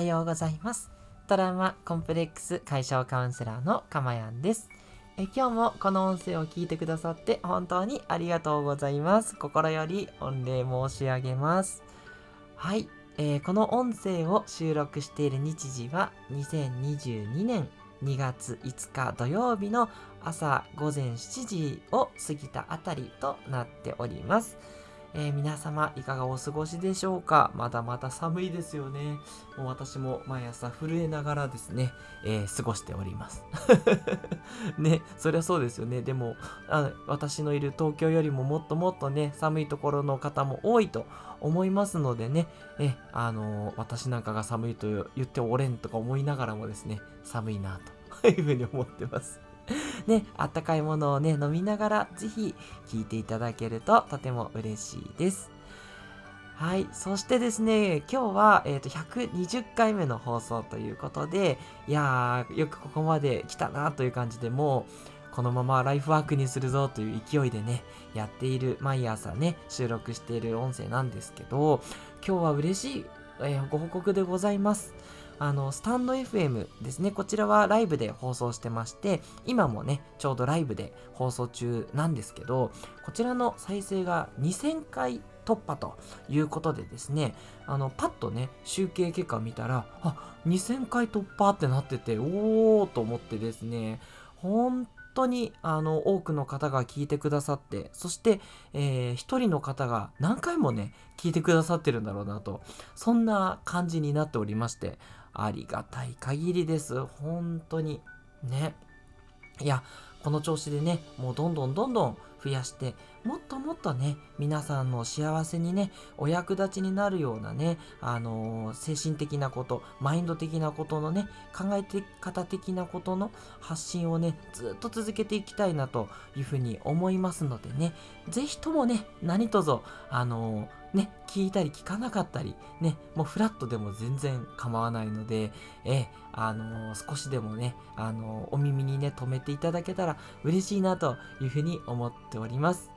はようございます。トラウマコンプレックス解消カウンセラーのかまやんです。え今日もこの音声を聞いてくださって本当にありがとうございます。心より御礼申し上げます。はい、えーこの音声を収録している日時は2022年2月5日土曜日の朝午前7時を過ぎたあたりとなっております。えー皆様いかがお過ごしでしょうか？まだまだ寒いですよね。もう私も毎朝震えながらですね、えー過ごしております。ね、そりゃそうですよね。でもあ、私のいる東京よりももっともっとね、寒いところの方も多いと思いますのでね、え、あのー私なんかが寒いと言っておれんとか思いながらもですね、寒いなと いうふうに思ってます。ね、あったかいものをね、飲みながら、ぜひ聞いていただけるととても嬉しいです。はい。そしてですね、今日は、えっ、と、120回目の放送ということで、いやー、よくここまで来たなという感じでもう、このままライフワークにするぞという勢いでね、やっている、毎朝ね、収録している音声なんですけど、今日は嬉しい、えーご報告でございます。あの、スタンド FM ですね。こちらはライブで放送してまして、今もね、ちょうどライブで放送中なんですけど、こちらの再生が2000回突破ということでですね、あの、パッとね、集計結果見たら、あ、2000回突破ってなってて、おーと思ってですね、本当にあの多くの方が聞いてくださってそして、えー一人の方が何回もね聞いてくださってるんだろうなとそんな感じになっておりましてありがたい限りです。本当に。ね。いやこの調子でねもうどんどんどんどん増やしてもっともっとね皆さんの幸せにねお役立ちになるようなねあのー精神的なことマインド的なことのね考えて方的なことの発信をねずっと続けていきたいなというふうに思いますのでねぜひともね何卒あのーね聞いたり聞かなかったりねもうフラットでも全然構わないのでえあのー少しでもねあのーお耳にね留めていただけたら嬉しいなというふうに思っております。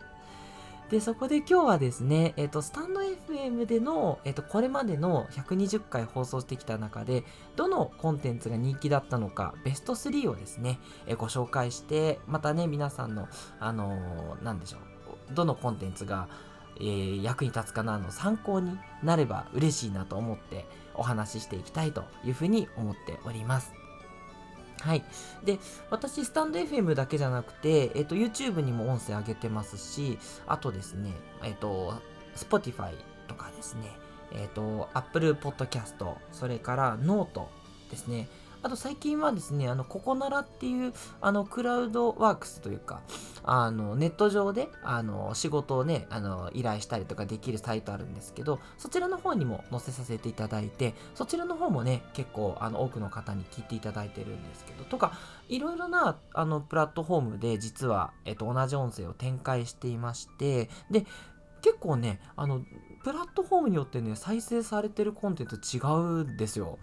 で、そこで今日はですね、えっ、と、スタンド FM での、えっ、と、これまでの120回放送してきた中で、どのコンテンツが人気だったのか、ベスト3をですね、えご紹介して、またね、皆さんの、あのなんでしょう、どのコンテンツが、えー役に立つかなの参考になれば嬉しいなと思ってお話ししていきたいというふうに思っております。はい。で、私、 stand FM だけじゃなくて、えっ、と、YouTube にも音声上げてますし、あとですね、えっ、と、Spotify とかですね、えっ、と、Apple Podcast、それからノートですね。あと最近はですね、あの、ココナラっていう、あの、クラウドワークスというか、あの、ネット上で、あの、仕事をね、あの、依頼したりとかできるサイトあるんですけど、そちらの方にも載せさせていただいて、そちらの方もね、結構、あの、多くの方に聞いていただいてるんですけど、とか、いろいろな、あの、プラットフォームで、実は、えっと、同じ音声を展開していまして、で、結構ね、あの、プラットフォームによってね、再生されてるコンテンツ違うんですよ。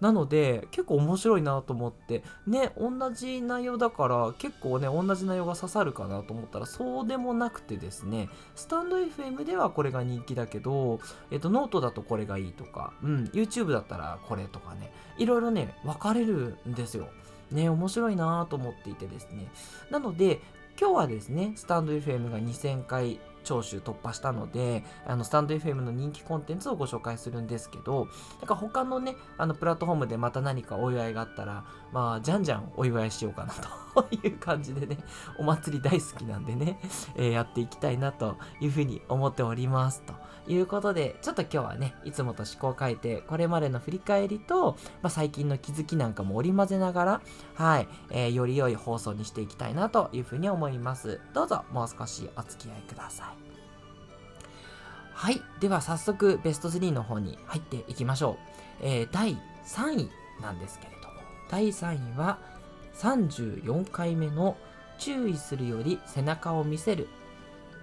なので結構面白いなと思ってね同じ内容だから結構ね同じ内容が刺さるかなと思ったらそうでもなくてですねスタンド FM ではこれが人気だけど、えっと、ノートだとこれがいいとか、うん、YouTube だったらこれとかねいろいろね分かれるんですよ。ね面白いなと思っていてですねなので今日はですねスタンド FM が2000回聴取突破したのであのスタンド FM の人気コンテンツをご紹介するんですけどなんか他のねあのプラットフォームでまた何かお祝いがあったらまあじゃんじゃんお祝いしようかなという感じでね お祭り大好きなんでね、えーやっていきたいなというふうに思っております。ということでちょっと今日はねいつもと思考を変えてこれまでの振り返りと、まあ、最近の気づきなんかも織り交ぜながらはい、えーより良い放送にしていきたいなというふうに思います。どうぞもう少しお付き合いください。はい。では早速ベスト3の方に入っていきましょう。えー第3位なんですけれども、第3位は34回目の注意するより背中を見せる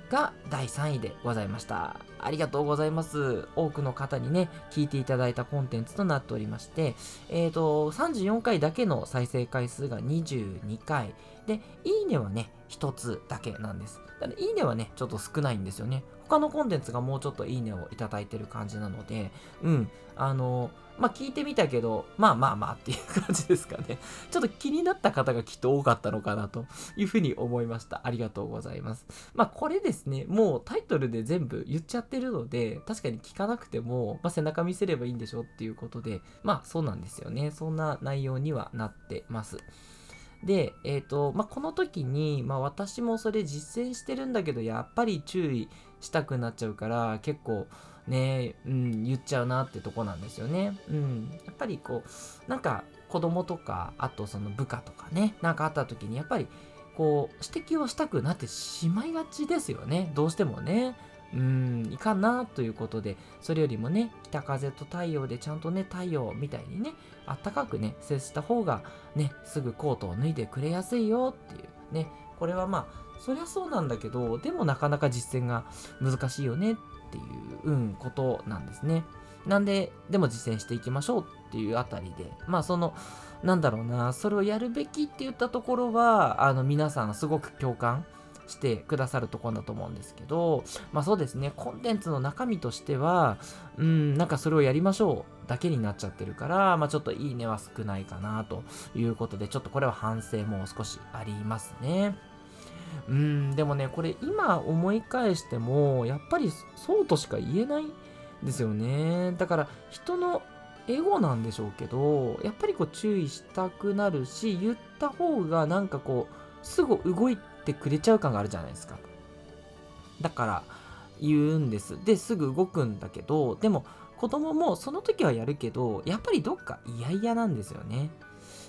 が第3位でございました。ありがとうございます。多くの方にね、聞いていただいたコンテンツとなっておりまして、えっ、と、34回だけの再生回数が22回。で、いいねはね、1つだけなんです。ただいいねはね、ちょっと少ないんですよね。他のコンテンツがもうちょっといいねをいただいてる感じなので、うん、あの、まあ聞いてみたけど、まあまあまあっていう感じですかね。ちょっと気になった方がきっと多かったのかなというふうに思いました。ありがとうございます。まあこれですね、もうタイトルで全部言っちゃってるので、確かに聞かなくても、まあ、背中見せればいいんでしょっていうことで、まあそうなんですよね。そんな内容にはなってます。で、えっ、ー、と、まあ、この時に、まあ、私もそれ実践してるんだけど、やっぱり注意したくなっちゃうから、結構、ね、うん、言っちゃうなってとこなんですよね。うん。やっぱりこう、なんか子供とか、あとその部下とかね、なんかあった時に、やっぱりこう、指摘をしたくなってしまいがちですよね。どうしてもね。うん、いかんなということで、それよりもね、北風と太陽でちゃんとね、太陽みたいにね、あったかくね、接した方がね、すぐコートを脱いでくれやすいよっていうね、これはまあ、そりゃそうなんだけど、でもなかなか実践が難しいよねっっていう、うん、ことなんですね。なんで、でも実践していきましょうっていうあたりで、まあその、なんだろうな、それをやるべきって言ったところは、あの皆さんすごく共感してくださるところだと思うんですけど、まあそうですね、コンテンツの中身としては、うん、なんかそれをやりましょうだけになっちゃってるから、まあちょっといいねは少ないかなということで、ちょっとこれは反省も少しありますね。うん、でもね、これ今思い返しても、やっぱりそうとしか言えないですよね。だから人のエゴなんでしょうけど、やっぱりこう注意したくなるし、言った方がなんかこう、すぐ動いてくれちゃう感があるじゃないですか。だから言うんです。で、すぐ動くんだけど、でも子供もその時はやるけど、やっぱりどっか嫌々なんですよね。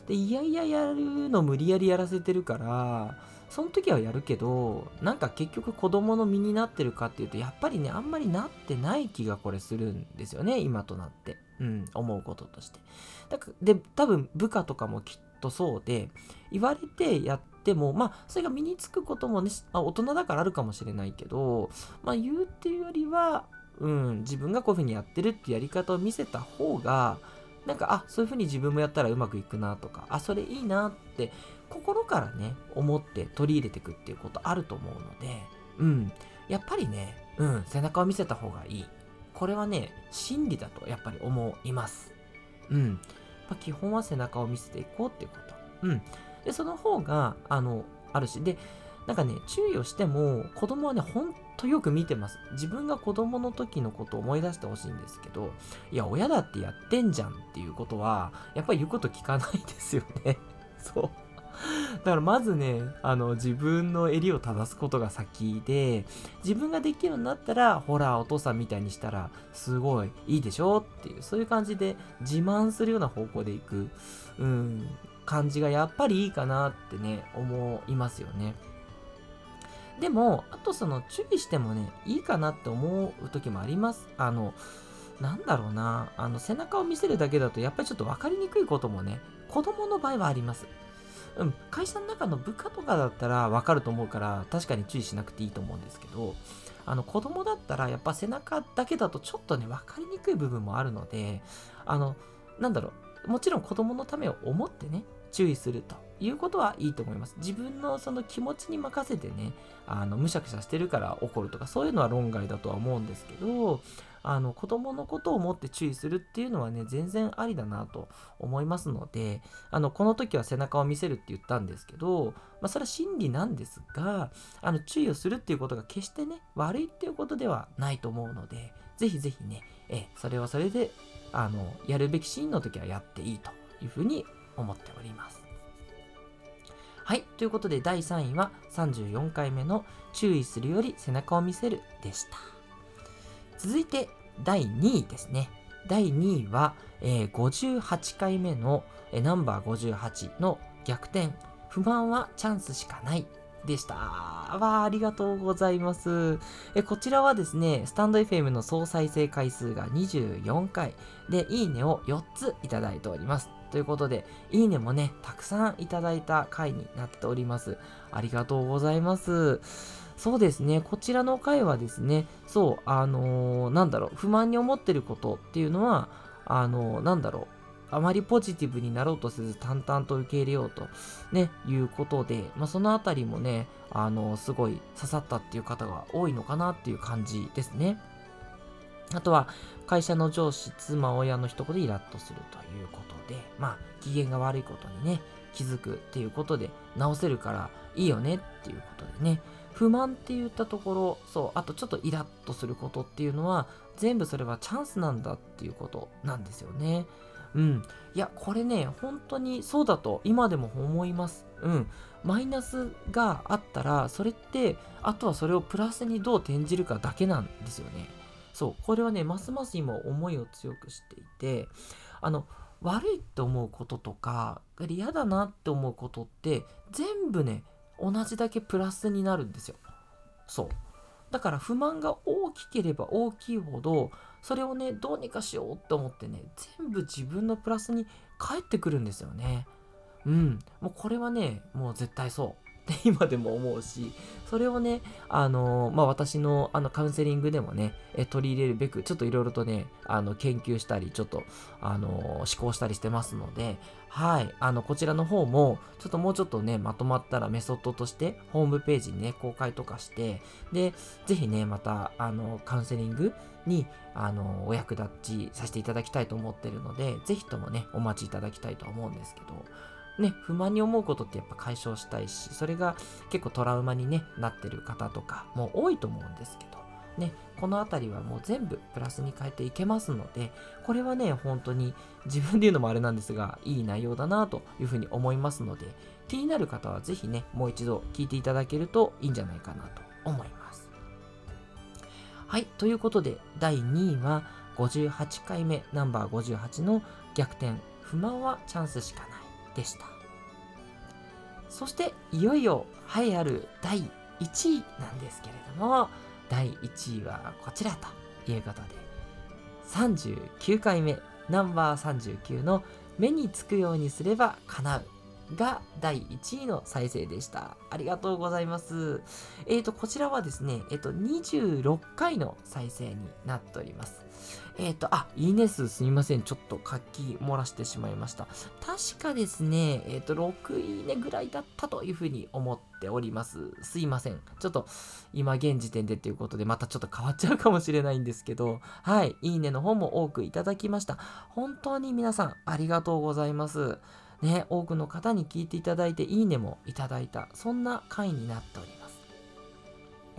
で、いやいややるの無理やりやらせてるから、その時はやるけど、なんか結局子供の身になってるかっていうと、やっぱりね、あんまりなってない気がこれするんですよね、今となって。うん、思うこととして。だかで、多分部下とかもきっとそうで、言われてやっても、まあ、それが身につくこともね、あ大人だからあるかもしれないけど、まあ、言うっていうよりは、うん、自分がこういうふうにやってるってやり方を見せた方が、なんか、あ、そういうふうに自分もやったらうまくいくなとか、あ、それいいなって心からね、思って取り入れていくっていうことあると思うので、うん。やっぱりね、うん、背中を見せた方がいい。これはね、真理だとやっぱり思います。うん。まあ、基本は背中を見せていこうっていうこと。うん。で、その方が、あの、あるし、で、なんかね、注意をしても、子供はね、ほんとよく見てます。自分が子供の時のことを思い出してほしいんですけど、いや、親だってやってんじゃんっていうことは、やっぱり言うこと聞かないですよね。そう。だからまずね、あの、自分の襟を正すことが先で、自分ができるようになったら、ほら、お父さんみたいにしたら、すごいいいでしょっていう、そういう感じで自慢するような方向でいく、うん、感じがやっぱりいいかなってね、思いますよね。でも、あとその注意してもね、いいかなって思う時もあります。あの、なんだろうな、あの、背中を見せるだけだと、やっぱりちょっと分かりにくいこともね、子供の場合はあります。うん、会社の中の部下とかだったら分かると思うから、確かに注意しなくていいと思うんですけど、あの、子供だったら、やっぱ背中だけだとちょっとね、分かりにくい部分もあるので、あの、なんだろう、もちろん子供のためを思ってね、注意するということはいいと思います。自分のその気持ちに任せてね、あの、むしゃくしゃしてるから怒るとか、そういうのは論外だとは思うんですけど、あの子供のことを思って注意するっていうのはね全然ありだなと思いますのであのこの時は背中を見せるって言ったんですけど、まあ、それは真理なんですがあの注意をするっていうことが決してね悪いっていうことではないと思うのでぜひぜひねえそれはそれであのやるべきシーンの時はやっていいというふうに思っております。はい。ということで、第3位は34回目の注意するより背中を見せるでした。続いて、第2位ですね。第2位は、えー、58回目の、えー、ナンバー58の逆転。不満はチャンスしかないでした。わあ、ありがとうございます。えこちらはですね、スタンド FM の総再生回数が24回で、いいねを4ついただいております。ということで、いいねもね、たくさんいただいた回になっております。ありがとうございます。そうですね、こちらの回はですね、そう、あのー、なんだろう、不満に思ってることっていうのは、あのー、なんだろう、あまりポジティブになろうとせず淡々と受け入れようと、ね、いうことで、まあ、そのあたりもね、あのー、すごい刺さったっていう方が多いのかなっていう感じですね。あとは会社の上司、妻、親の一言でイラッとするということで、まあ機嫌が悪いことにね、気づくっていうことで直せるからいいよねっていうことでね、不満って言ったところ、そう、あとちょっとイラッとすることっていうのは、全部それはチャンスなんだっていうことなんですよね。うん。いや、これね、本当にそうだと今でも思います。うん。マイナスがあったら、それって、あとはそれをプラスにどう転じるかだけなんですよね。そう。これはね、ますます今思いを強くしていて、あの、悪いって思うこととか、嫌だなって思うことって、全部ね、同じだけプラスになるんですよ。そう。だから不満が大きければ大きいほど、それをね、どうにかしようって思ってね、全部自分のプラスに返ってくるんですよね。うん。もうこれはね、もう絶対そう。って 今でも思うし、それをね、あの、まあ、私のあのカウンセリングでもね、え取り入れるべく、ちょっといろいろとね、あの、研究したり、ちょっと、あのー、思考したりしてますので、はい、あの、こちらの方も、ちょっともうちょっとね、まとまったらメソッドとして、ホームページにね、公開とかして、で、ぜひね、また、あの、カウンセリングに、あの、お役立ちさせていただきたいと思ってるので、ぜひともね、お待ちいただきたいと思うんですけど、ね、不満に思うことってやっぱ解消したいし、それが結構トラウマに、ね、なってる方とかも多いと思うんですけど、ね、この辺りはもう全部プラスに変えていけますので、これはね、本当に自分で言うのもあれなんですが、いい内容だなというふうに思いますので、気になる方はぜひね、もう一度聞いていただけるといいんじゃないかなと思います。はい、ということで、第2位は58回目、ナンバー58の逆転、不満はチャンスしかない。でした。そしていよいよ栄えある第1位なんですけれども、第1位はこちらということで、39回目、ナンバー39の目につくようにすれば叶うが第1位の再生でした。ありがとうございます。えっ、ー、と、こちらはですね、えっ、ー、と、26回の再生になっております。えっ、ー、と、あ、いいね数すみません。ちょっと書き漏らしてしまいました。確かですね、えっ、と、6いいねぐらいだったというふうに思っております。すいません。ちょっと、今現時点でということで、またちょっと変わっちゃうかもしれないんですけど、はい、いいねの方も多くいただきました。本当に皆さん、ありがとうございます。ね、多くの方に聞いていただいて、いいねもいただいた、そんな回になっております。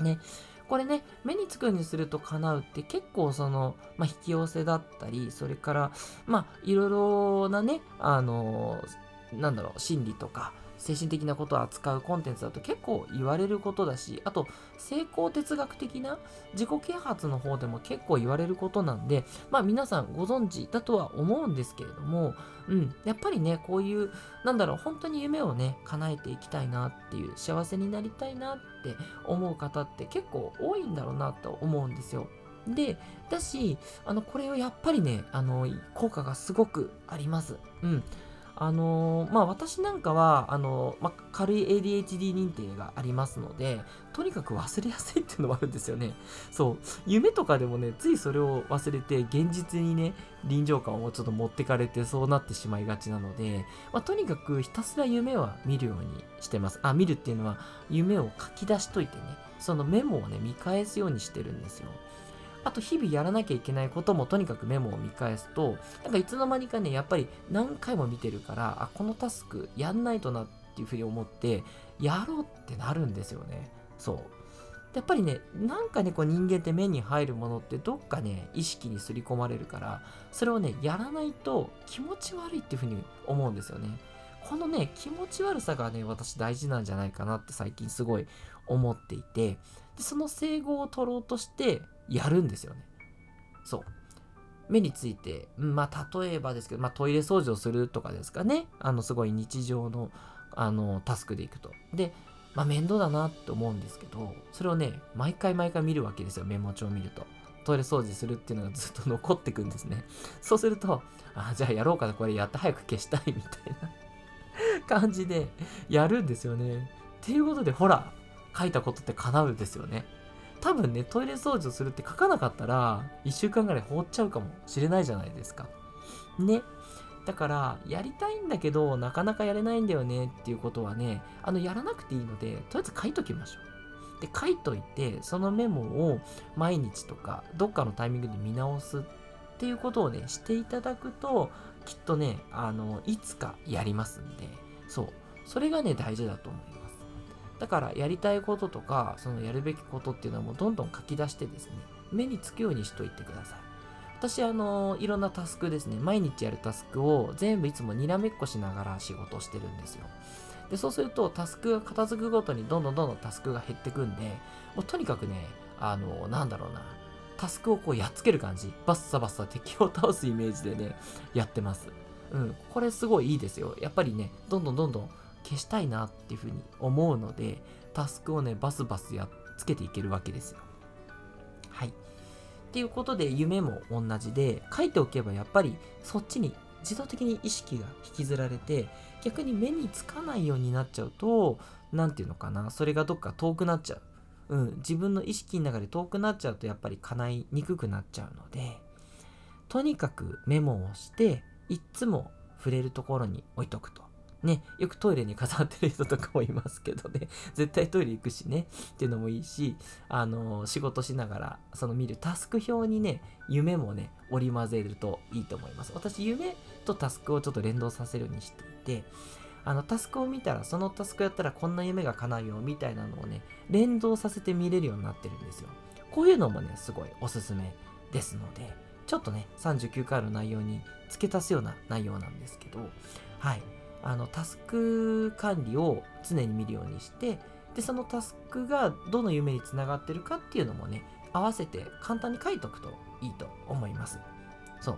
ね、これね、目につくにすると叶うって結構その、まあ、引き寄せだったり、それから、まあ、いろいろなね、あのなんだろう、心理とか、精神的なことを扱うコンテンツだと結構言われることだし、あと成功哲学的な自己啓発の方でも結構言われることなんで、まあ皆さんご存知だとは思うんですけれども、うん、やっぱりね、こういう、なんだろう、本当に夢をね、叶えていきたいなっていう、幸せになりたいなって思う方って結構多いんだろうなと思うんですよ。で、だし、あの、これはやっぱりね、あの、効果がすごくあります。うん。あのー、まあ私なんかは、あのー、まあ、軽い ADHD 認定がありますので、とにかく忘れやすいっていうのもあるんですよね。そう。夢とかでもね、ついそれを忘れて、現実にね、臨場感をちょっと持ってかれて、そうなってしまいがちなので、まあ、とにかくひたすら夢は見るようにしてます。あ、見るっていうのは、夢を書き出しといてね、そのメモをね、見返すようにしてるんですよ。あと日々やらなきゃいけないこともとにかくメモを見返すと、なんかいつの間にかね、やっぱり何回も見てるから、あ、このタスクやんないとなっていうふうに思って、やろうってなるんですよね。そう。やっぱりね、なんかね、こう人間って目に入るものってどっかね、意識に刷り込まれるから、それをね、やらないと気持ち悪いっていうふうに思うんですよね。このね、気持ち悪さがね、私大事なんじゃないかなって最近すごい思っていて、でその整合を取ろうとしてやるんですよね。そう。目について、まあ、例えばですけど、まあ、トイレ掃除をするとかですかね。あの、すごい日常の、あの、タスクでいくと。で、まあ、面倒だなって思うんですけど、それをね、毎回毎回見るわけですよ。メモ帳を見ると。トイレ掃除するっていうのがずっと残ってくんですね。そうすると、あ、じゃあやろうかな、これやって早く消したいみたいな 感じでやるんですよね。っていうことで、ほら、書いたことって叶うんですよね。多分ね、トイレ掃除をするって書かなかったら、1週間ぐらい放っちゃうかもしれないじゃないですか。ね。だから、やりたいんだけど、なかなかやれないんだよねっていうことはね、あの、やらなくていいので、とりあえず書いときましょうで書いといてそのメモを毎日とかどっかのタイミングで見直すっていうことをねしていただくときっとねあのいつかやりますんでそうそれがね大事だと思いますだからやりたいこととかそのやるべきことっていうのはもうどんどん書き出してですね目につくようにしといてください。私あのいろんなタスクですね毎日やるタスクを全部いつもにらめっこしながら仕事してるんですよ。でそうするとタスクが片付くごとにどんどんどんどんタスクが減ってくんでもうとにかくねあのなんだろうなタスクをこうやっつける感じ。バッサバッサ敵を倒すイメージでねやってます。うんこれすごいいいですよ。やっぱりねどんどんどんどん消したいなっていうふうに思うのでタスクをねバスバスやっつけていけるわけですよ。はい。っていうことで夢も同じで書いておけばやっぱりそっちに自動的に意識が引きずられて逆に目につかないようになっちゃうと何て言うのかなそれがどっか遠くなっちゃう、うん、自分の意識の中で遠くなっちゃうとやっぱり叶いにくくなっちゃうのでとにかくメモをしていっつも触れるところに置いとくと。ね、よくトイレに飾ってる人とかもいますけどね、絶対トイレ行くしね、っていうのもいいし、あの仕事しながら、その見るタスク表にね、夢もね、織り交ぜるといいと思います。私、夢とタスクをちょっと連動させるようにしていて、あの、タスクを見たら、そのタスクやったらこんな夢が叶うよ、みたいなのをね、連動させて見れるようになってるんですよ。こういうのもね、すごいおすすめですので、ちょっとね、39回の内容に付け足すような内容なんですけど、はい。あのタスク管理を常に見るようにしてでそのタスクがどの夢につながってるかっていうのもね合わせて簡単に書いとくといいと思いますそう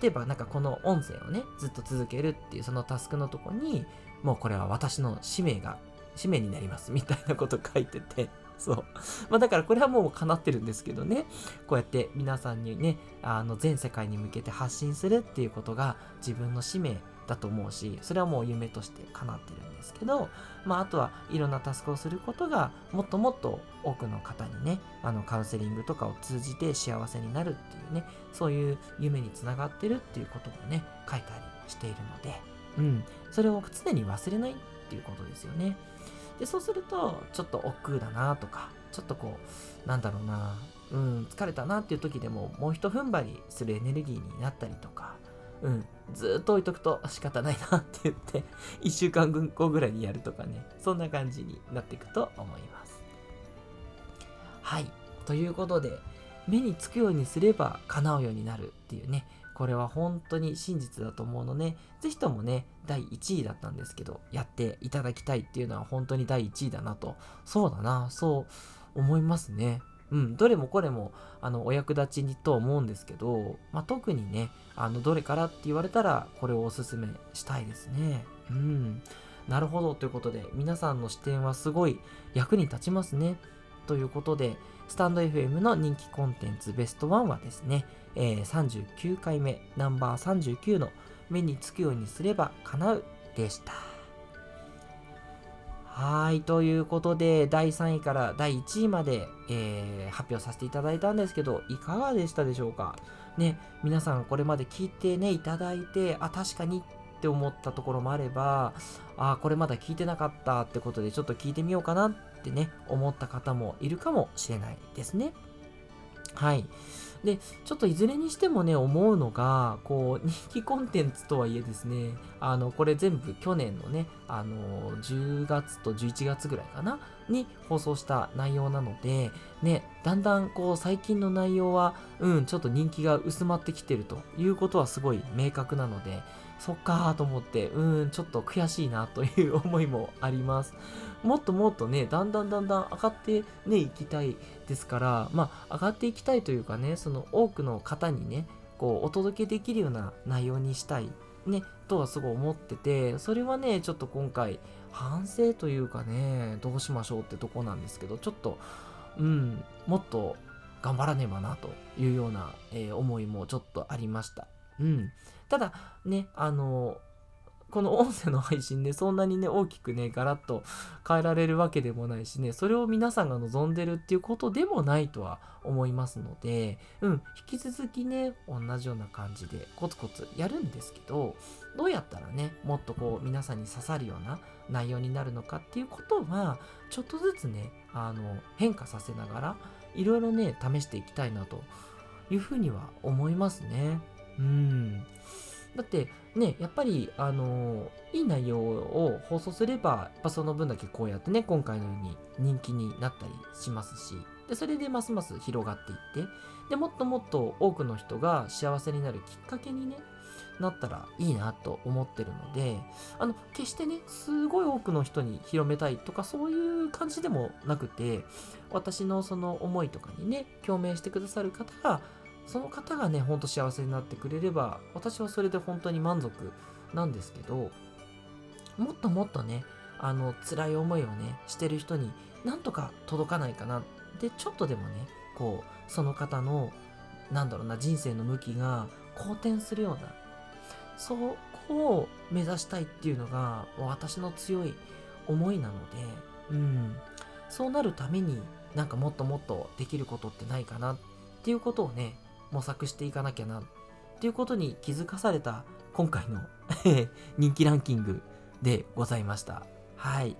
例えばなんかこの音声をねずっと続けるっていうそのタスクのとこにもうこれは私の使命が使命になりますみたいなこと書いてて そう。まあだからこれはもう叶ってるんですけどね。こうやって皆さんにね、あの全世界に向けて発信するっていうことが自分の使命だと思うしそれはもう夢として叶ってるんですけど、まあ、あとはいろんなタスクをすることがもっともっと多くの方にねあのカウンセリングとかを通じて幸せになるっていうねそういう夢につながってるっていうこともね書いたりしているので、うん、それを常に忘れないっていうことですよね。でそうするとちょっと億劫だなとかちょっとこうなんだろうなうん疲れたなっていう時でももうひと踏ん張りするエネルギーになったりとかうん、ずっと置いとくと仕方ないなって言って、1週間後ぐらいにやるとかね、そんな感じになっていくと思います。はい。ということで、目につくようにすれば叶うようになるっていうね、これは本当に真実だと思うので、ぜひともね、第1位だったんですけど、やっていただきたいっていうのは本当に第1位だなと、そうだな、そう思いますね。うん、どれもこれもあのお役立ちにと思うんですけど、まあ、特にねあのどれからって言われたらこれをおすすめしたいですね。うん、なるほどということで皆さんの視点はすごい役に立ちますね。ということでスタンド FM の人気コンテンツベスト1はですね、えー、39回目ナンバー39の目につくようにすれば叶うでした。はい、ということで、第3位から第1位まで、えー、発表させていただいたんですけど、いかがでしたでしょうか？ね、皆さんこれまで聞いてね、いただいて、あ、確かにって思ったところもあれば、あ、これまだ聞いてなかったってことで、ちょっと聞いてみようかなってね、思った方もいるかもしれないですね。はい。で、ちょっといずれにしてもね、思うのが、こう、人気コンテンツとはいえですね、あの、これ全部去年のね、あの、10月と11月ぐらいかな、に放送した内容なので、ね、だんだんこう、最近の内容は、うん、ちょっと人気が薄まってきてるということはすごい明確なので、そっかーと思って、うん、ちょっと悔しいなという 思いもあります。もっともっとね、だんだんだんだん上がってね、いきたいですから、まあ、上がっていきたいというかね、その多くの方にね、こう、お届けできるような内容にしたい、ね、とはすごい思ってて、それはね、ちょっと今回、反省というかね、どうしましょうってとこなんですけど、ちょっと、うん、もっと頑張らねばなというような、えー、思いもちょっとありました。うん。ただ、ね、あの、この音声の配信、ね、そんなにね、大きくね、ガラッと変えられるわけでもないしね、それを皆さんが望んでるっていうことでもないとは思いますので、うん、引き続きね、同じような感じでコツコツやるんですけど、どうやったらね、もっとこう皆さんに刺さるような内容になるのかっていうことは、ちょっとずつね、あの、変化させながら、いろいろね、試していきたいなというふうには思いますね。うん。だってね、やっぱり、あのいい内容を放送すれば、やっぱその分だけこうやってね、今回のように人気になったりしますし、で、それでますます広がっていって、で、もっともっと多くの人が幸せになるきっかけにね、なったらいいなと思ってるので、あの、決してね、すごい多くの人に広めたいとかそういう感じでもなくて、私のその思いとかにね、共鳴してくださる方が、その方がね、ほんと幸せになってくれれば、私はそれで本当に満足なんですけど、もっともっとね、あの、辛い思いをね、してる人になんとか届かないかな。で、ちょっとでもね、こう、その方の、なんだろうな、人生の向きが好転するような、そこを目指したいっていうのが、私の強い思いなので、うん、そうなるためになんかもっともっとできることってないかなっていうことをね、模索していかなきゃなっていうことに気づかされた今回の 人気ランキングでございました。はい。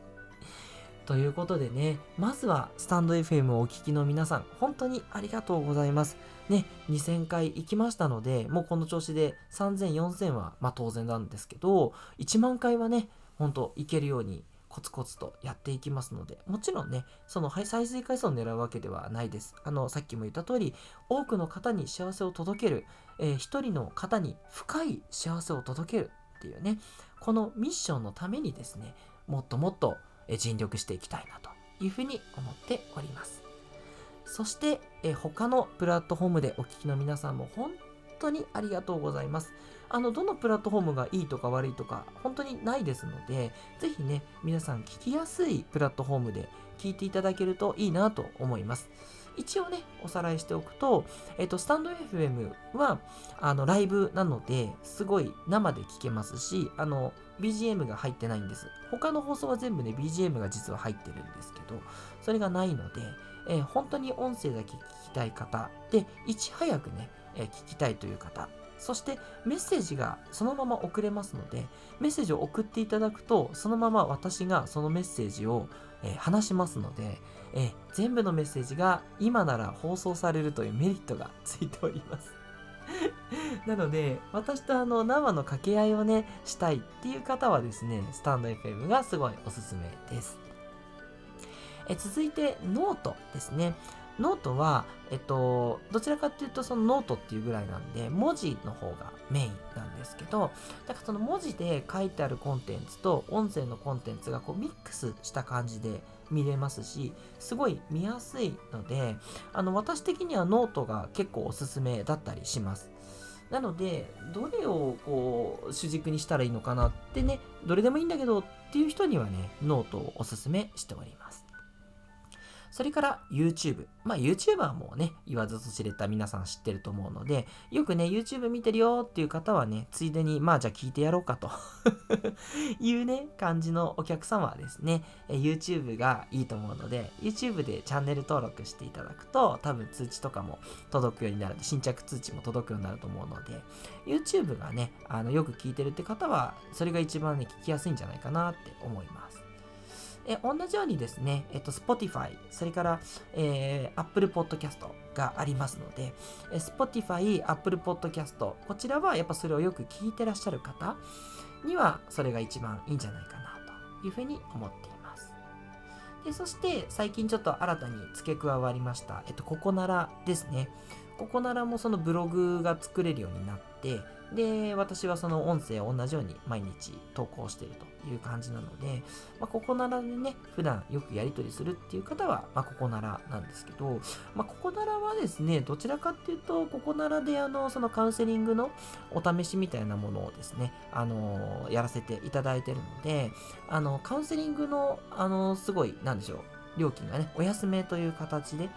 ということでね、まずはスタンド FM をお聴きの皆さん、本当にありがとうございます。ね、2000回行きましたので、もうこの調子で3000、4000はまあ当然なんですけど、1万回はね、本当行けるようにコツコツとやっていきますので、もちろんね、その再生回数を狙うわけではないです。あの、さっきも言った通り、多くの方に幸せを届ける、えー、一人の方に深い幸せを届けるっていうね、このミッションのためにですね、もっともっと尽力していきたいなというふうに思っております。そして、え他のプラットフォームでお聞きの皆さんも本当にありがとうございます。あの、どのプラットフォームがいいとか悪いとか、本当にないですので、ぜひね、皆さん聞きやすいプラットフォームで聞いていただけるといいなと思います。一応ね、おさらいしておくと、えっと、スタンド FM は、あの、ライブなので、すごい生で聞けますし、あの、BGM が入ってないんです。他の放送は全部ね、BGM が実は入ってるんですけど、それがないので、えー、本当に音声だけ聞きたい方で、いち早くね、え、聞きたいという方、そしてメッセージがそのまま送れますので、メッセージを送っていただくと、そのまま私がそのメッセージを、え、話しますので、え、全部のメッセージが今なら放送されるというメリットがついております。なので、私とあの生の掛け合いをね、したいっていう方はですね、 stand FM がすごいおすすめです。え続いて、ノートですね。ノートは、えっと、どちらかっていうとそのノートっていうぐらいなんで、文字の方がメインなんですけど、だからその文字で書いてあるコンテンツと音声のコンテンツがこうミックスした感じで見れますし、すごい見やすいので、あの、私的にはノートが結構おすすめだったりします。なので、どれをこう主軸にしたらいいのかなってね、どれでもいいんだけどっていう人にはね、ノートをおすすめしております。それから YouTube。まあ YouTube はもうね、言わずと知れた皆さん知ってると思うので、よくね、YouTube 見てるよっていう方はね、ついでに、まあじゃあ聞いてやろうかと いうね、感じのお客様はですね、YouTube がいいと思うので、YouTube でチャンネル登録していただくと、多分通知とかも届くようになる、新着通知も届くようになると思うので、YouTube がね、あのよく聞いてるって方は、それが一番ね、聞きやすいんじゃないかなって思います。え同じようにですね、えっと、Spotify、それから、えー、Apple Podcast がありますので、え Spotify、Apple Podcast、こちらはやっぱそれをよく聞いてらっしゃる方には、それが一番いいんじゃないかなというふうに思っています。でそして、最近ちょっと新たに付け加わりました、えっと、ここならですね。ここならもそのブログが作れるようになって、で、私はその音声を同じように毎日投稿しているという感じなので、まあ、ここならでね、普段よくやり取りするっていう方は、まあ、ここならなんですけど、まあ、ここならはですね、どちらかっていうと、ここならであの、そのカウンセリングのお試しみたいなものをですね、あの、やらせていただいてるので、あの、カウンセリングの、あの、すごい、なんでしょう、料金がね、お安めという形で、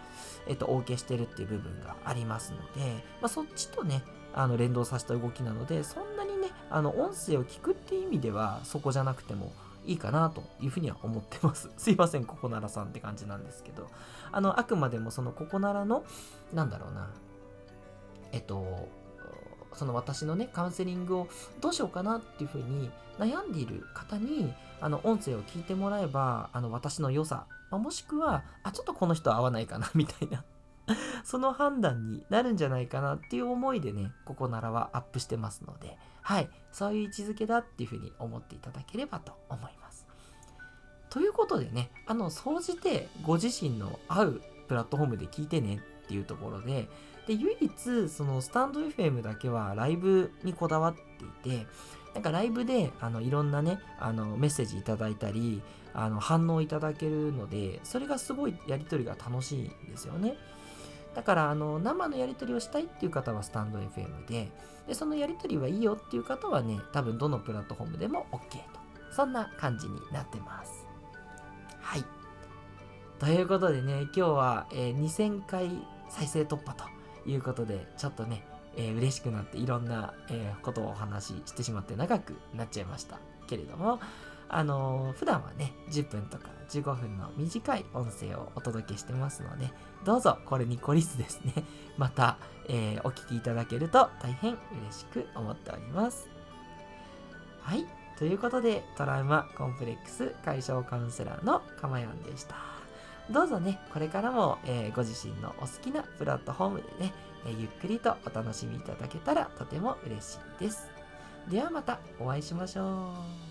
えっと、お受けしてるっていう部分がありますので、まあ、そっちとね、あの連動させた動きなのでそんなにねあの音声を聞くっていう意味ではそこじゃなくてもいいかなというふうには思ってます。すいません、ここならさんって感じなんですけど、あの、あくまでもそのここならの、なんだろうな、えっと、その私のね、カウンセリングをどうしようかなっていうふうに悩んでいる方に、あの、音声を聞いてもらえば、あの、私の良さ、まあ、もしくは、あ、ちょっとこの人合わないかな、みたいな その判断になるんじゃないかなっていう思いでね、ここならはアップしてますので、はい、そういう位置づけだっていうふうに思っていただければと思います。ということでね、あの、総じてご自身の合うプラットフォームで聞いてねっていうところで、で、唯一、そのスタンド FM だけはライブにこだわっていて、なんかライブで、あの、いろんなね、あの、メッセージいただいたり、あの、反応いただけるので、それがすごいやりとりが楽しいんですよね。だから、あの、生のやり取りをしたいっていう方はスタンド FM で、で、そのやり取りはいいよっていう方はね、多分どのプラットフォームでも OK と。そんな感じになってます。はい。ということでね、今日は、えー、2000回再生突破ということで、ちょっとね、えー、嬉しくなっていろんな、えー、ことをお話ししてしまって長くなっちゃいましたけれども、あのー、普段はね、10分とか15分の短い音声をお届けしてますので、どうぞこれに懲りずですね、また、えー、お聞きいただけると大変嬉しく思っております。はい。ということで、トラウマコンプレックス解消カウンセラーのかまやんでした。どうぞね、これからも、えー、ご自身のお好きなプラットフォームでね、えー、ゆっくりとお楽しみいただけたらとても嬉しいです。ではまたお会いしましょう。